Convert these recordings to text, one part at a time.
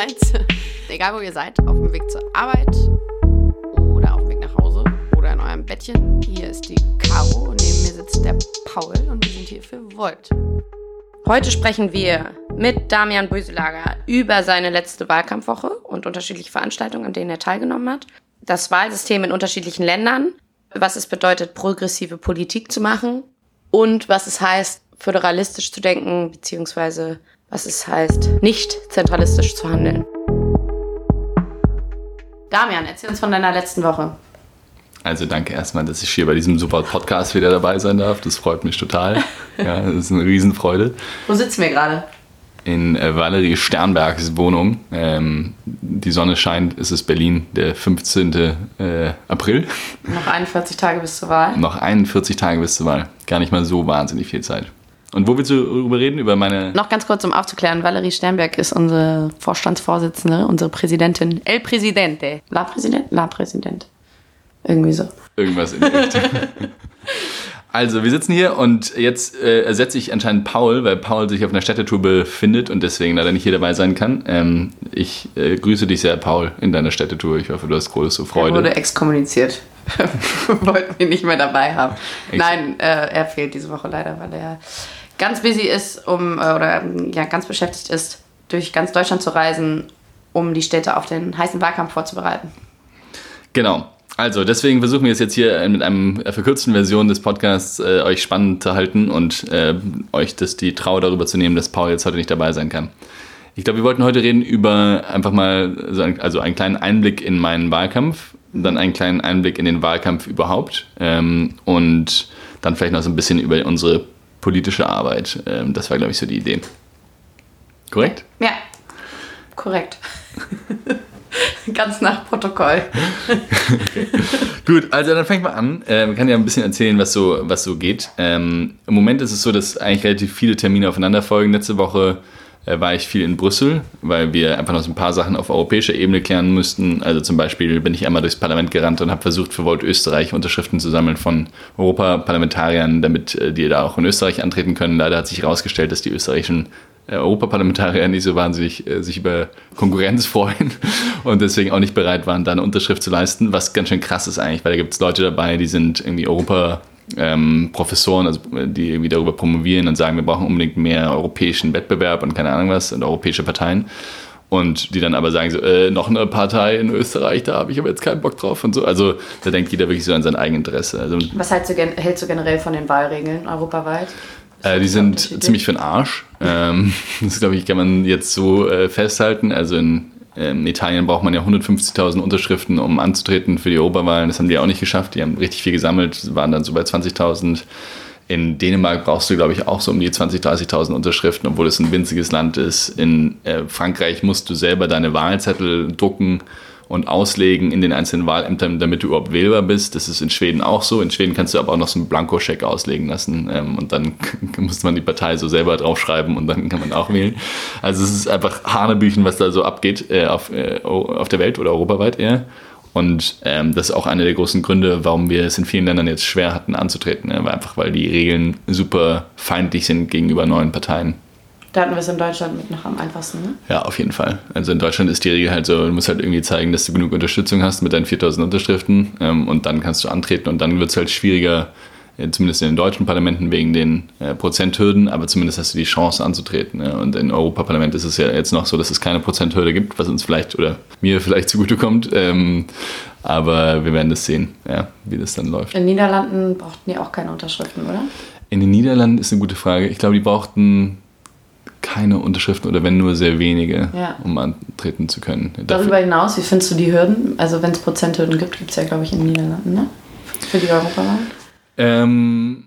seid, egal wo ihr seid, auf dem Weg zur Arbeit oder auf dem Weg nach Hause oder in eurem Bettchen. Hier ist die Caro und neben mir sitzt der Paul und wir sind hier für Volt. Heute sprechen wir mit Damian Böselager über seine letzte Wahlkampfwoche und unterschiedliche Veranstaltungen, an denen er teilgenommen hat. Das Wahlsystem in unterschiedlichen Ländern, was es bedeutet, progressive Politik zu machen und was es heißt, föderalistisch zu denken, beziehungsweise was es heißt, nicht zentralistisch zu handeln. Damian, erzähl uns von deiner letzten Woche. Also danke erstmal, dass ich hier bei diesem super Podcast wieder dabei sein darf. Das freut mich total. Ja, das ist eine Riesenfreude. Wo sitzen wir gerade? In äh, Valerie Sternbergs Wohnung. Ähm, die Sonne scheint, es ist Berlin, der 15. Äh, April. Noch 41 Tage bis zur Wahl. Noch 41 Tage bis zur Wahl. Gar nicht mal so wahnsinnig viel Zeit. Und wo willst du darüber reden? Über meine. Noch ganz kurz, um aufzuklären: Valerie Sternberg ist unsere Vorstandsvorsitzende, unsere Präsidentin. El Presidente. La Präsident? La Präsident. Irgendwie so. Irgendwas in der. Also, wir sitzen hier und jetzt äh, ersetze ich anscheinend Paul, weil Paul sich auf einer Städtetour befindet und deswegen leider nicht hier dabei sein kann. Ähm, ich äh, grüße dich sehr, Paul, in deiner Städtetour. Ich hoffe, du hast große Freude. Er wurde exkommuniziert. Wollten wir nicht mehr dabei haben. Nein, äh, er fehlt diese Woche leider, weil er ganz busy ist, um äh, oder ja ganz beschäftigt ist, durch ganz Deutschland zu reisen, um die Städte auf den heißen Wahlkampf vorzubereiten. Genau. Also, deswegen versuchen wir es jetzt hier mit einer verkürzten Version des Podcasts äh, euch spannend zu halten und äh, euch das, die Trauer darüber zu nehmen, dass Paul jetzt heute nicht dabei sein kann. Ich glaube, wir wollten heute reden über einfach mal so ein, also einen kleinen Einblick in meinen Wahlkampf, dann einen kleinen Einblick in den Wahlkampf überhaupt ähm, und dann vielleicht noch so ein bisschen über unsere politische Arbeit. Ähm, das war, glaube ich, so die Idee. Korrekt? Ja, korrekt. Ganz nach Protokoll. okay. Gut, also dann fangen wir an. Äh, man kann ja ein bisschen erzählen, was so, was so geht. Ähm, Im Moment ist es so, dass eigentlich relativ viele Termine aufeinander folgen. Letzte Woche war ich viel in Brüssel, weil wir einfach noch so ein paar Sachen auf europäischer Ebene klären müssten. Also zum Beispiel bin ich einmal durchs Parlament gerannt und habe versucht, für Volt Österreich Unterschriften zu sammeln von Europaparlamentariern, damit äh, die da auch in Österreich antreten können. Leider hat sich herausgestellt, dass die österreichischen äh, Europaparlamentarier nicht so wahnsinnig äh, sich über Konkurrenz freuen und deswegen auch nicht bereit waren, da eine Unterschrift zu leisten, was ganz schön krass ist eigentlich, weil da gibt es Leute dabei, die sind irgendwie Europa ähm, Professoren, also die irgendwie darüber promovieren und sagen, wir brauchen unbedingt mehr europäischen Wettbewerb und keine Ahnung was und europäische Parteien. Und die dann aber sagen so, äh, noch eine Partei in Österreich, da habe ich aber jetzt keinen Bock drauf und so. Also da denkt jeder wirklich so an sein Eigeninteresse. Also, was hältst du, hältst du generell von den Wahlregeln europaweit? Äh, die sind ziemlich für den Arsch. Ähm, das glaube ich, kann man jetzt so äh, festhalten. Also in in Italien braucht man ja 150.000 Unterschriften, um anzutreten für die Oberwahlen. Das haben die auch nicht geschafft. Die haben richtig viel gesammelt, waren dann so bei 20.000. In Dänemark brauchst du, glaube ich, auch so um die 20.000, 30.000 Unterschriften, obwohl es ein winziges Land ist. In äh, Frankreich musst du selber deine Wahlzettel drucken und auslegen in den einzelnen Wahlämtern, damit du überhaupt wählbar bist. Das ist in Schweden auch so. In Schweden kannst du aber auch noch so einen Blankoscheck auslegen lassen ähm, und dann muss man die Partei so selber draufschreiben und dann kann man auch wählen. Also es ist einfach Hanebüchen, was da so abgeht äh, auf, äh, auf der Welt oder europaweit eher. Und ähm, das ist auch einer der großen Gründe, warum wir es in vielen Ländern jetzt schwer hatten anzutreten. Ne? Einfach weil die Regeln super feindlich sind gegenüber neuen Parteien. Da hatten wir es in Deutschland mit noch am einfachsten, ne? Ja, auf jeden Fall. Also in Deutschland ist die Regel halt so, du musst halt irgendwie zeigen, dass du genug Unterstützung hast mit deinen 4000 Unterschriften ähm, und dann kannst du antreten und dann wird es halt schwieriger, äh, zumindest in den deutschen Parlamenten wegen den äh, Prozenthürden, aber zumindest hast du die Chance anzutreten. Ne? Und im Europaparlament ist es ja jetzt noch so, dass es keine Prozenthürde gibt, was uns vielleicht oder mir vielleicht zugutekommt. Ähm, aber wir werden das sehen, ja, wie das dann läuft. In den Niederlanden brauchten die auch keine Unterschriften, oder? In den Niederlanden ist eine gute Frage. Ich glaube, die brauchten keine Unterschriften oder wenn nur sehr wenige, ja. um antreten zu können. Darüber hinaus, wie findest du die Hürden? Also wenn es Prozenthürden gibt, gibt es ja, glaube ich, in den Niederlanden, ne? Für die Europawahl? Ähm,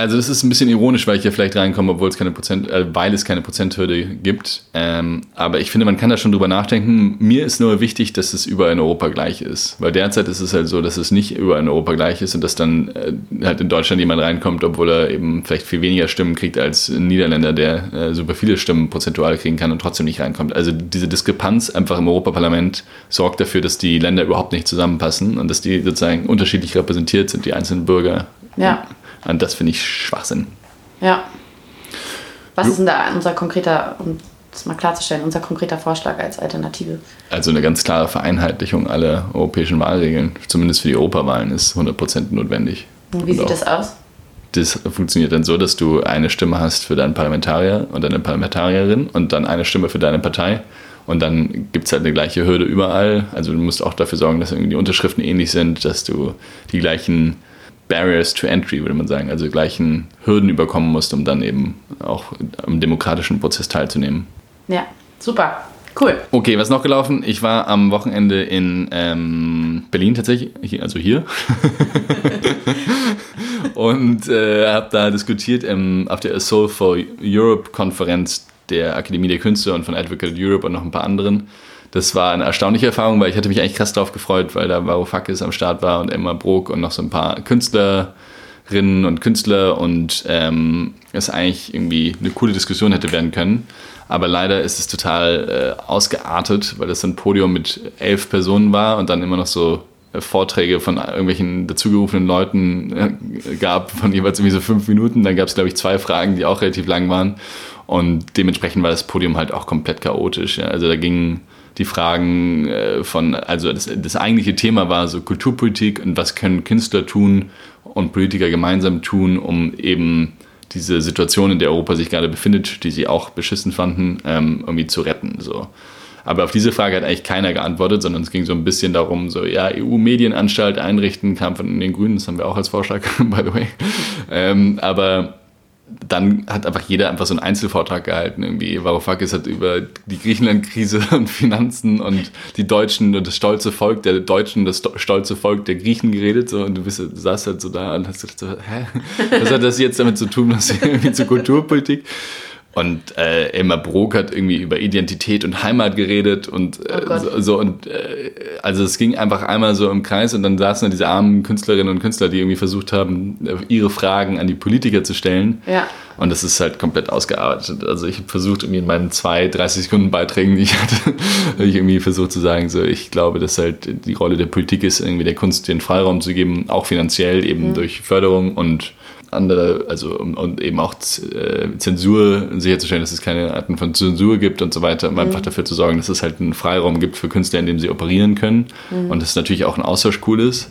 also das ist ein bisschen ironisch, weil ich hier vielleicht reinkomme, obwohl es keine Prozent, äh, weil es keine Prozenthürde gibt. Ähm, aber ich finde, man kann da schon drüber nachdenken. Mir ist nur wichtig, dass es überall in Europa gleich ist. Weil derzeit ist es halt so, dass es nicht überall in Europa gleich ist und dass dann äh, halt in Deutschland jemand reinkommt, obwohl er eben vielleicht viel weniger Stimmen kriegt als ein Niederländer, der äh, super viele Stimmen prozentual kriegen kann und trotzdem nicht reinkommt. Also diese Diskrepanz einfach im Europaparlament sorgt dafür, dass die Länder überhaupt nicht zusammenpassen und dass die sozusagen unterschiedlich repräsentiert sind, die einzelnen Bürger. Ja. Und das finde ich Schwachsinn. Ja. Was ist denn da unser konkreter und das mal klarzustellen, unser konkreter Vorschlag als Alternative. Also eine ganz klare Vereinheitlichung aller europäischen Wahlregeln, zumindest für die Europawahlen, ist 100% notwendig. Und wie Und sieht das aus? Das funktioniert dann so, dass du eine Stimme hast für deinen Parlamentarier und deine Parlamentarierin und dann eine Stimme für deine Partei. Und dann gibt es halt eine gleiche Hürde überall. Also du musst auch dafür sorgen, dass irgendwie die Unterschriften ähnlich sind, dass du die gleichen Barriers to Entry, würde man sagen, also gleichen Hürden überkommen musst, um dann eben auch am demokratischen Prozess teilzunehmen. Ja, super. Cool. Okay, was noch gelaufen? Ich war am Wochenende in ähm, Berlin tatsächlich, hier, also hier. und äh, habe da diskutiert ähm, auf der Soul for Europe Konferenz der Akademie der Künste und von Advocate Europe und noch ein paar anderen. Das war eine erstaunliche Erfahrung, weil ich hatte mich eigentlich krass drauf gefreut, weil da Varoufakis am Start war und Emma Brok und noch so ein paar Künstlerinnen und Künstler und ähm, es eigentlich irgendwie eine coole Diskussion hätte werden können. Aber leider ist es total äh, ausgeartet, weil das ein Podium mit elf Personen war und dann immer noch so äh, Vorträge von irgendwelchen dazugerufenen Leuten äh, gab, von jeweils irgendwie so fünf Minuten. Dann gab es, glaube ich, zwei Fragen, die auch relativ lang waren. Und dementsprechend war das Podium halt auch komplett chaotisch. Ja. Also da gingen die Fragen äh, von, also das, das eigentliche Thema war so Kulturpolitik und was können Künstler tun und Politiker gemeinsam tun, um eben diese Situation, in der Europa sich gerade befindet, die sie auch beschissen fanden, ähm, irgendwie zu retten. So. Aber auf diese Frage hat eigentlich keiner geantwortet, sondern es ging so ein bisschen darum, so, ja, EU-Medienanstalt einrichten, kam von den Grünen, das haben wir auch als Vorschlag, by the way. Ähm, aber dann hat einfach jeder einfach so einen Einzelvortrag gehalten. Irgendwie Varoufakis hat über die Griechenland-Krise und Finanzen und die Deutschen und das stolze Volk der Deutschen, das sto- stolze Volk der Griechen geredet. So, und du, bist, du saßt halt so da und hast gedacht, so, hä? Was hat das jetzt damit zu tun, was irgendwie zur Kulturpolitik? Und äh, Elmar Brok hat irgendwie über Identität und Heimat geredet und äh, Oh so, so und äh, also es ging einfach einmal so im Kreis und dann saßen da diese armen Künstlerinnen und Künstler, die irgendwie versucht haben, ihre Fragen an die Politiker zu stellen. Ja. Und das ist halt komplett ausgearbeitet. Also ich habe versucht, irgendwie in meinen zwei 30 Sekunden Beiträgen, die ich hatte, habe ich irgendwie versucht zu sagen, so ich glaube, dass halt die Rolle der Politik ist, irgendwie der Kunst den Freiraum zu geben, auch finanziell eben durch Förderung und andere, also um- und eben auch äh, Zensur sicherzustellen, dass es keine Arten von Zensur gibt und so weiter, um einfach dafür zu sorgen, dass es halt einen Freiraum gibt für Künstler, in dem sie operieren können und dass natürlich auch ein Austausch cool ist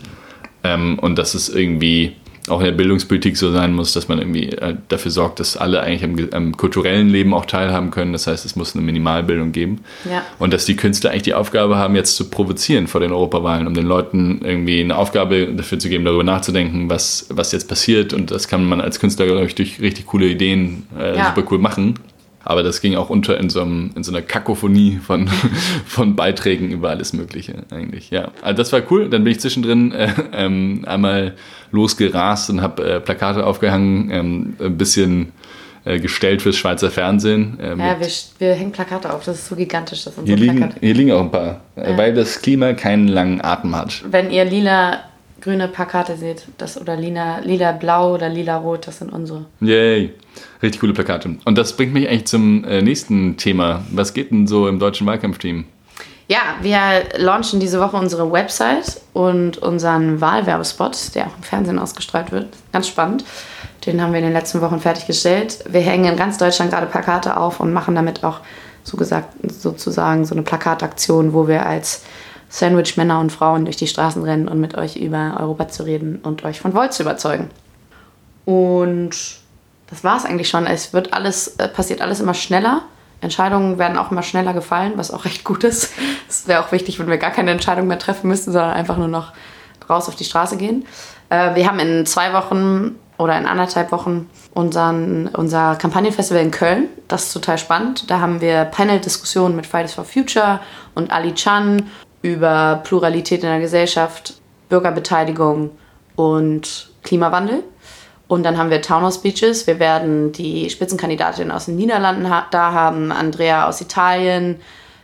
ähm, und dass es irgendwie auch in der Bildungspolitik so sein muss, dass man irgendwie äh, dafür sorgt, dass alle eigentlich am, am kulturellen Leben auch teilhaben können. Das heißt, es muss eine Minimalbildung geben. Ja. Und dass die Künstler eigentlich die Aufgabe haben, jetzt zu provozieren vor den Europawahlen, um den Leuten irgendwie eine Aufgabe dafür zu geben, darüber nachzudenken, was, was jetzt passiert. Und das kann man als Künstler, glaube ich, durch richtig coole Ideen äh, Ja. super cool machen. Aber das ging auch unter in so, einem, in so einer Kakophonie von, von Beiträgen über alles Mögliche eigentlich. Ja, also das war cool. Dann bin ich zwischendrin äh, ähm, einmal losgerast und habe äh, Plakate aufgehangen, ähm, ein bisschen äh, gestellt fürs Schweizer Fernsehen. Äh, Ja, wir, wir hängen Plakate auf. Das ist so gigantisch, das hier, unsere liegen, hier liegen auch ein paar, äh, weil das Klima keinen langen Atem hat. Wenn ihr lila grüne Plakate seht, das oder lila, lila blau oder lila rot, das sind unsere. Yay. Richtig coole Plakate. Und das bringt mich eigentlich zum äh, nächsten Thema. Was geht denn so im deutschen Wahlkampfteam? Ja, wir launchen diese Woche unsere Website und unseren Wahlwerbespot, der auch im Fernsehen ausgestrahlt wird. Ganz spannend. Den haben wir in den letzten Wochen fertiggestellt. Wir hängen in ganz Deutschland gerade Plakate auf und machen damit auch so gesagt, sozusagen so eine Plakataktion, wo wir als Sandwich-Männer und Frauen durch die Straßen rennen und mit euch über Europa zu reden und euch von Volt zu überzeugen. Und das war es eigentlich schon. Es wird alles, äh, passiert alles immer schneller. Entscheidungen werden auch immer schneller gefallen, was auch recht gut ist. Es wäre auch wichtig, wenn wir gar keine Entscheidung mehr treffen müssten, sondern einfach nur noch raus auf die Straße gehen. Äh, wir haben in zwei Wochen oder in anderthalb Wochen unseren, unser Kampagnenfestival in Köln. Das ist total spannend. Da haben wir Panel-Diskussionen mit Fridays for Future und Ali Chan über Pluralität in der Gesellschaft, Bürgerbeteiligung und Klimawandel. Und dann haben wir Townhouse Speeches. Wir werden die Spitzenkandidatin aus den Niederlanden ha da haben, Andrea aus Italien,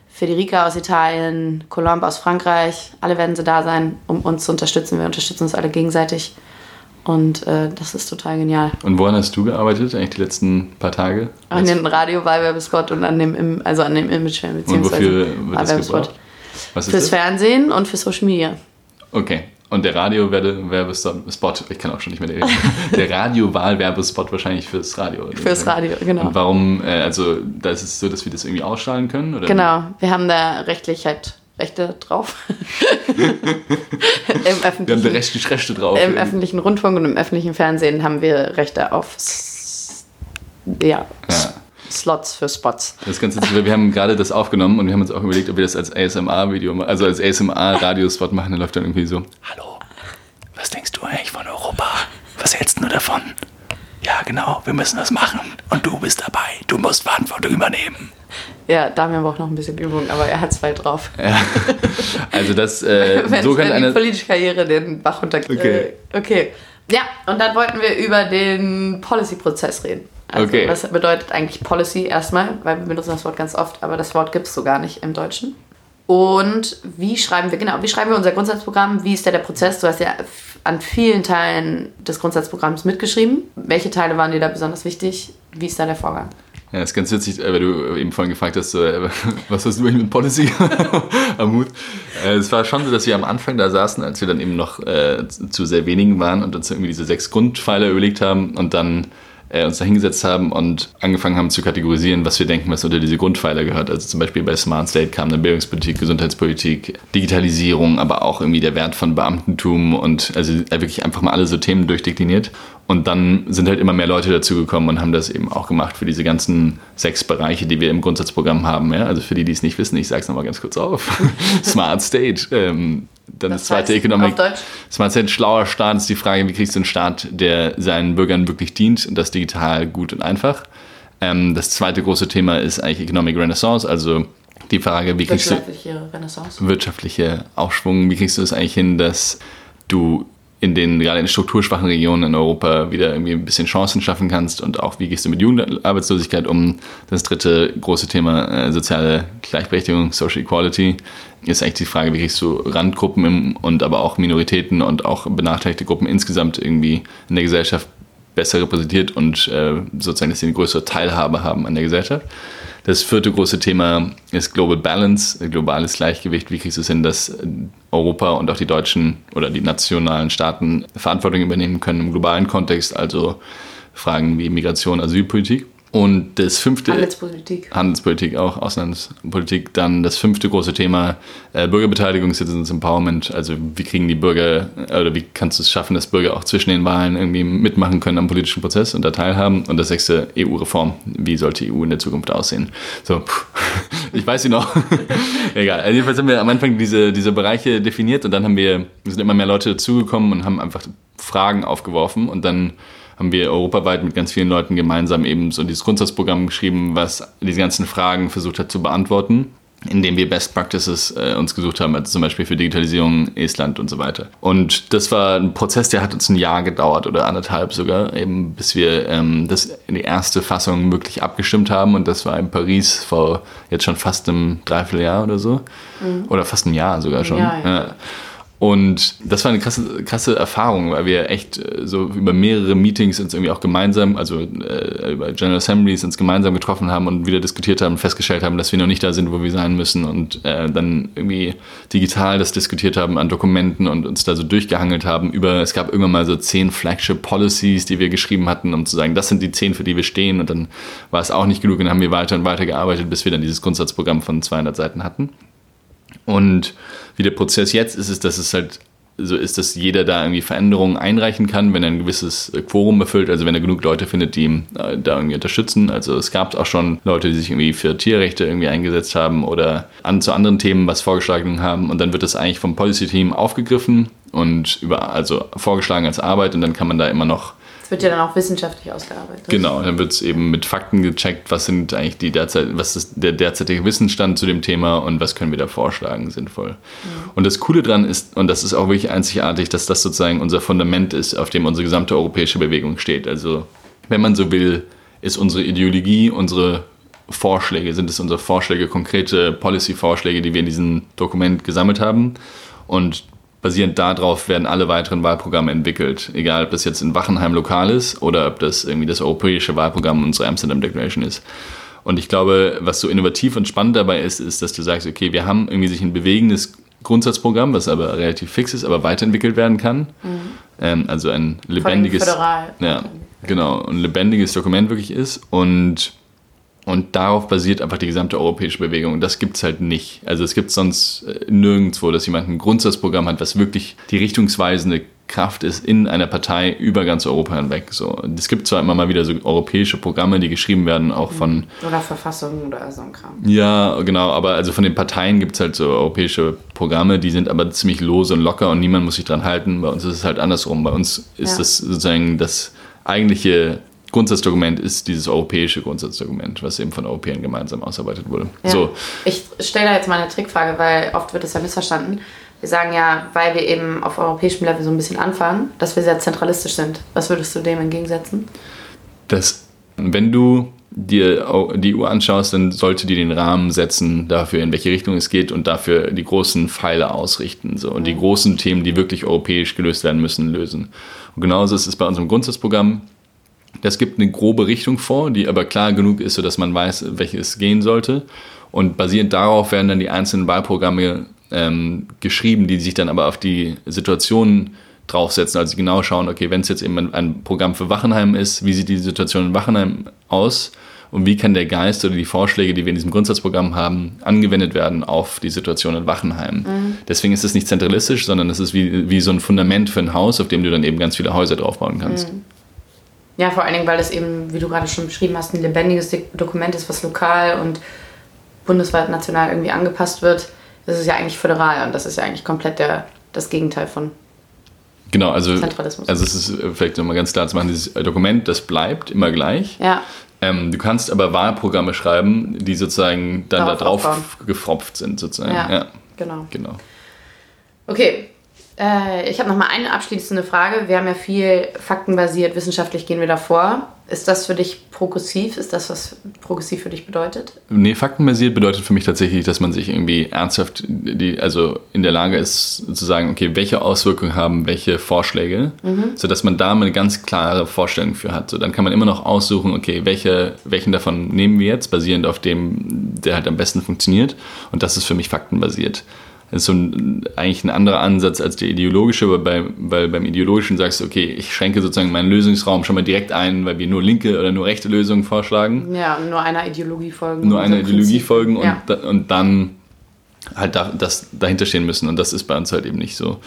Federica aus Italien, Colombe aus Frankreich. Alle werden sie da sein, um uns zu unterstützen. Wir unterstützen uns alle gegenseitig. Und äh, das ist total genial. Und woran hast du gearbeitet, eigentlich die letzten paar Tage? An dem Radio-Wahlwerbespot und an dem, also an dem Imagefilm Und wofür wird das Wahlwerbespot. gebraucht? Was ist Fürs das? Fernsehen und für Social Media. Okay. Und der Radio-Werbespot, ich kann auch schon nicht mehr reden, der Radio-Wahl-Werbespot wahrscheinlich fürs Radio. Fürs Radio, genau. Und warum, äh, also da ist es so, dass wir das irgendwie ausstrahlen können? Oder? Genau, wir haben da rechtlich halt Rechte drauf. Im wir haben da rechtlich Rechte drauf. Im öffentlichen Rundfunk und im öffentlichen Fernsehen haben wir Rechte auf ja, ja. Slots für Spots. Das Ganze, wir haben gerade das aufgenommen und wir haben uns auch überlegt, ob wir das als ASMR-Video, also als ASMR-Radiospot machen. Dann läuft dann irgendwie so: Hallo, was denkst du eigentlich von Europa? Was hältst du davon? Ja, genau, wir müssen das machen und du bist dabei. Du musst Verantwortung übernehmen. Ja, Damian braucht noch ein bisschen Übung, aber er hat es bald drauf. Ja. Also das, äh, wenn, so kann wenn eine... die politische Karriere den Bach runtergeht. Okay. Äh, okay. Ja, und dann wollten wir über den Policy-Prozess reden. Also, okay. Was bedeutet eigentlich Policy erstmal? Weil wir benutzen das Wort ganz oft, aber das Wort gibt es so gar nicht im Deutschen. Und wie schreiben wir, genau, wie schreiben wir unser Grundsatzprogramm? Wie ist da der Prozess? Du hast ja an vielen Teilen des Grundsatzprogramms mitgeschrieben. Welche Teile waren dir da besonders wichtig? Wie ist da der Vorgang? Ja, das ist ganz witzig, äh, weil du eben vorhin gefragt hast, äh, was hast du eigentlich mit Policy am Hut? Äh, es war schon so, dass wir am Anfang da saßen, als wir dann eben noch zu sehr wenigen waren und uns irgendwie diese sechs Grundpfeiler überlegt haben und dann äh, uns da hingesetzt haben und angefangen haben zu kategorisieren, was wir denken, was unter diese Grundpfeiler gehört. Also zum Beispiel bei Smart State kam dann Bildungspolitik, Gesundheitspolitik, Digitalisierung, aber auch irgendwie der Wert von Beamtentum und also wirklich einfach mal alle so Themen durchdekliniert. Und dann sind halt immer mehr Leute dazugekommen und haben das eben auch gemacht für diese ganzen sechs Bereiche, die wir im Grundsatzprogramm haben. Ja? Also für die, die es nicht wissen, ich sage es nochmal ganz kurz auf. Smart State, ähm, dann das, das zweite heißt, Economic. Smart schlauer Staat ist die Frage, wie kriegst du einen Staat, der seinen Bürgern wirklich dient und das digital gut und einfach. Ähm, das zweite große Thema ist eigentlich Economic Renaissance, also die Frage, wie kriegst du wirtschaftliche Renaissance, wirtschaftliche Aufschwung, wie kriegst du es eigentlich hin, dass du in den gerade in strukturschwachen Regionen in Europa wieder irgendwie ein bisschen Chancen schaffen kannst und auch wie gehst du mit Jugendarbeitslosigkeit um. Das dritte große Thema äh, soziale Gleichberechtigung, Social Equality, ist eigentlich die Frage, wie kriegst du Randgruppen im, und aber auch Minoritäten und auch benachteiligte Gruppen insgesamt irgendwie in der Gesellschaft besser repräsentiert und äh, sozusagen, dass sie eine größere Teilhabe haben an der Gesellschaft. Das vierte große Thema ist Global Balance, globales Gleichgewicht. Wie kriegst du es hin, dass Europa und auch die deutschen oder die nationalen Staaten Verantwortung übernehmen können im globalen Kontext, also Fragen wie Migration, Asylpolitik. Und das fünfte. Handelspolitik. Handelspolitik auch, Auslandspolitik. Dann das fünfte große Thema äh, Bürgerbeteiligung, Citizens Empowerment. Also, wie kriegen die Bürger äh, oder wie kannst du es schaffen, dass Bürger auch zwischen den Wahlen irgendwie mitmachen können am politischen Prozess und da teilhaben? Und das sechste EU-Reform. Wie sollte EU in der Zukunft aussehen? So, pff, ich weiß sie noch. Egal. Also jedenfalls haben wir am Anfang diese, diese Bereiche definiert und dann haben wir, sind immer mehr Leute dazugekommen und haben einfach Fragen aufgeworfen und dann haben wir europaweit mit ganz vielen Leuten gemeinsam eben so dieses Grundsatzprogramm geschrieben, was diese ganzen Fragen versucht hat zu beantworten indem wir Best Practices äh, uns gesucht haben, also zum Beispiel für Digitalisierung, Estland und so weiter. Und das war ein Prozess, der hat uns ein Jahr gedauert oder anderthalb sogar, eben bis wir ähm, das in die erste Fassung wirklich abgestimmt haben. Und das war in Paris vor jetzt schon fast einem Dreivierteljahr oder so. Mhm. Oder fast ein Jahr sogar schon. Ja, ja. Ja. Und das war eine krasse, krasse Erfahrung, weil wir echt äh, so über mehrere Meetings uns irgendwie auch gemeinsam, also äh, über General Assemblies uns gemeinsam getroffen haben und wieder diskutiert haben, festgestellt haben, dass wir noch nicht da sind, wo wir sein müssen und äh, dann irgendwie digital das diskutiert haben an Dokumenten und uns da so durchgehangelt haben über, es gab irgendwann mal so zehn Flagship Policies, die wir geschrieben hatten, um zu sagen, das sind die zehn, für die wir stehen und dann war es auch nicht genug und dann haben wir weiter und weiter gearbeitet, bis wir dann dieses Grundsatzprogramm von 200 Seiten hatten. Und wie der Prozess jetzt ist, ist, dass es halt so ist, dass jeder da irgendwie Veränderungen einreichen kann, wenn er ein gewisses äh, Quorum erfüllt, also wenn er genug Leute findet, die ihn äh, da irgendwie unterstützen. Also es gab auch schon Leute, die sich irgendwie für Tierrechte irgendwie eingesetzt haben oder an zu anderen Themen was vorgeschlagen haben und dann wird das eigentlich vom Policy-Team aufgegriffen und über, also vorgeschlagen als Arbeit und dann kann man da immer noch es wird ja dann auch wissenschaftlich ausgearbeitet. Genau, dann wird es eben mit Fakten gecheckt, was sind eigentlich die derzeit, was ist der derzeitige Wissensstand zu dem Thema und was können wir da vorschlagen, sinnvoll. Mhm. Und das Coole dran ist, und das ist auch wirklich einzigartig, dass das sozusagen unser Fundament ist, auf dem unsere gesamte europäische Bewegung steht. Also, wenn man so will, ist unsere Ideologie, unsere Vorschläge, sind es unsere Vorschläge, konkrete Policy-Vorschläge, die wir in diesem Dokument gesammelt haben. Und basierend darauf werden alle weiteren Wahlprogramme entwickelt. Egal, ob das jetzt in Wachenheim lokal ist oder ob das irgendwie das europäische Wahlprogramm unserer Amsterdam Declaration ist. Und ich glaube, was so innovativ und spannend dabei ist, ist, dass du sagst, okay, wir haben irgendwie sich ein bewegendes Grundsatzprogramm, was aber relativ fix ist, aber weiterentwickelt werden kann. Ähm, also ein lebendiges, ja, genau, ein lebendiges Dokument wirklich ist und und darauf basiert einfach die gesamte europäische Bewegung. Und das gibt es halt nicht. Also es gibt sonst äh, nirgendwo, dass jemand ein Grundsatzprogramm hat, was wirklich die richtungsweisende Kraft ist in einer Partei über ganz Europa hinweg. So, es gibt zwar immer mal wieder so europäische Programme, die geschrieben werden, auch von Oder Verfassungen oder so ein Kram. ja, genau, aber also von den Parteien gibt es halt so europäische Programme, die sind aber ziemlich lose und locker und niemand muss sich dran halten. Bei uns ist es halt andersrum. Bei uns ist Ja. das sozusagen das eigentliche Grundsatzdokument ist dieses europäische Grundsatzdokument, was eben von Europäern gemeinsam ausarbeitet wurde. Ja. So, Ich stelle da jetzt mal eine Trickfrage, weil oft wird es ja missverstanden. Wir sagen ja, weil wir eben auf europäischem Level so ein bisschen anfangen, dass wir sehr zentralistisch sind. Was würdest du dem entgegensetzen? dass wenn du dir die EU anschaust, dann sollte die den Rahmen setzen dafür, in welche Richtung es geht und dafür die großen Pfeile ausrichten. So. Und die großen Themen, die wirklich europäisch gelöst werden müssen, lösen. Und genauso ist es bei unserem Grundsatzprogramm. Das gibt eine grobe Richtung vor, die aber klar genug ist, sodass man weiß, welche es gehen sollte. Und basierend darauf werden dann die einzelnen Wahlprogramme ähm, geschrieben, die sich dann aber auf die Situationen draufsetzen. Also genau schauen, okay, wenn es jetzt eben ein, Programm für Wachenheim ist, wie sieht die Situation in Wachenheim aus? Und wie kann der Geist oder die Vorschläge, die wir in diesem Grundsatzprogramm haben, angewendet werden auf die Situation in Wachenheim? Deswegen ist es nicht zentralistisch, sondern es ist wie, wie so ein Fundament für ein Haus, auf dem du dann eben ganz viele Häuser draufbauen kannst. Ja, vor allen Dingen, weil es eben, wie du gerade schon beschrieben hast, ein lebendiges Dokument ist, was lokal und bundesweit national irgendwie angepasst wird. Das ist ja eigentlich föderal und das ist ja eigentlich komplett der, das Gegenteil von. Genau, also, Zentralismus. also es ist äh, vielleicht nochmal ganz klar zu machen, dieses Dokument, das bleibt immer gleich. Ja, Ähm, du kannst aber Wahlprogramme schreiben, die sozusagen dann da Darauf drauf aufbauen. gefropft sind, sozusagen. ja, Ja, genau. genau. Okay, äh, ich habe noch mal eine abschließende Frage. Wir haben ja viel faktenbasiert, wissenschaftlich gehen wir davor. Ist das für dich progressiv? Ist das, was progressiv für dich bedeutet? Nee, faktenbasiert bedeutet für mich tatsächlich, dass man sich irgendwie ernsthaft, die, also in der Lage ist zu sagen, okay, welche Auswirkungen haben welche Vorschläge, sodass man da mal eine ganz klare Vorstellung für hat. So, dann kann man immer noch aussuchen, okay, welche, welchen davon nehmen wir jetzt, basierend auf dem, der halt am besten funktioniert. Und das ist für mich faktenbasiert. Das ist so ein, eigentlich ein anderer Ansatz als der ideologische, weil, bei, weil beim ideologischen sagst du, okay, ich schränke sozusagen meinen Lösungsraum schon mal direkt ein, weil wir nur linke oder nur rechte Lösungen vorschlagen Ja, nur einer Ideologie folgen. nur einer Ideologie Prinzip. folgen und, Ja. da, und dann halt da, das dahinter stehen müssen. Und das ist bei uns halt eben nicht so.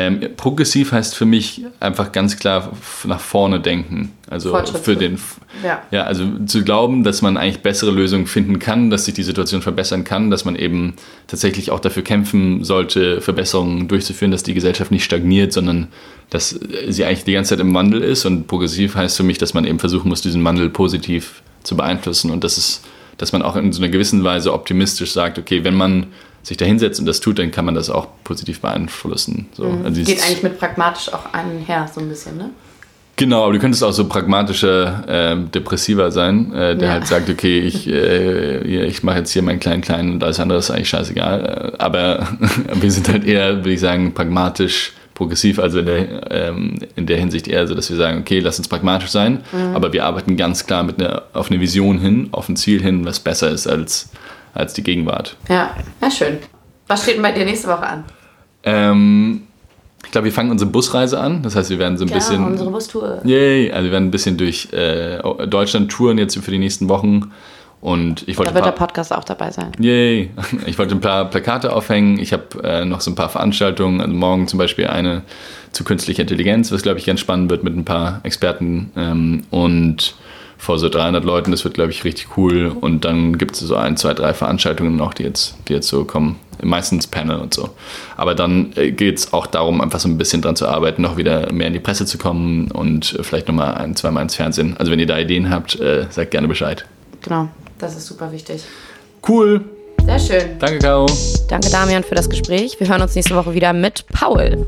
Ähm, progressiv heißt für mich einfach ganz klar nach vorne denken. Also für den, Ja. ja, also zu glauben, dass man eigentlich bessere Lösungen finden kann, dass sich die Situation verbessern kann, dass man eben tatsächlich auch dafür kämpfen sollte, Verbesserungen durchzuführen, dass die Gesellschaft nicht stagniert, sondern dass sie eigentlich die ganze Zeit im Wandel ist. Und progressiv heißt für mich, dass man eben versuchen muss, diesen Wandel positiv zu beeinflussen und das ist, dass man auch in so einer gewissen Weise optimistisch sagt, okay, wenn man sich da hinsetzt und das tut, dann kann man das auch positiv beeinflussen. So, also Geht eigentlich mit pragmatisch auch einher, so ein bisschen, ne? Genau, aber du könntest auch so pragmatischer äh, Depressiver sein, äh, der Ja. halt sagt, okay, ich, äh, ich mache jetzt hier meinen kleinen kleinen und alles andere ist eigentlich scheißegal. Äh, aber wir sind halt eher, würde ich sagen, pragmatisch progressiv, also in der, ähm, in der Hinsicht eher so, dass wir sagen, okay, lass uns pragmatisch sein, aber wir arbeiten ganz klar mit einer, auf eine Vision hin, auf ein Ziel hin, was besser ist als, als die Gegenwart. Ja, ja, schön. Was steht denn bei dir nächste Woche an? Ähm, ich glaube, wir fangen unsere Busreise an, das heißt, wir werden so ein bisschen... unsere Bustour. Yay! Also wir werden ein bisschen durch äh, Deutschland touren jetzt für die nächsten Wochen. Und ich wollte Da wird der Podcast auch dabei sein. Yay! Ich wollte ein paar Plakate aufhängen. Ich habe äh, noch so ein paar Veranstaltungen. Also morgen zum Beispiel eine zu künstlicher Intelligenz, was glaube ich ganz spannend wird mit ein paar Experten. Ähm, und vor so 300 Leuten, das wird glaube ich richtig cool. Und dann gibt es so ein, zwei, drei Veranstaltungen noch, die jetzt, die jetzt so kommen. Meistens Panel und so. Aber dann äh, geht es auch darum, einfach so ein bisschen dran zu arbeiten, noch wieder mehr in die Presse zu kommen und äh, vielleicht nochmal ein, zweimal ins Fernsehen. Also wenn ihr da Ideen habt, äh, sagt gerne Bescheid. Genau, das ist super wichtig. Cool! Sehr schön. Danke, Caro! Danke, Damian, für das Gespräch. Wir hören uns nächste Woche wieder mit Paul.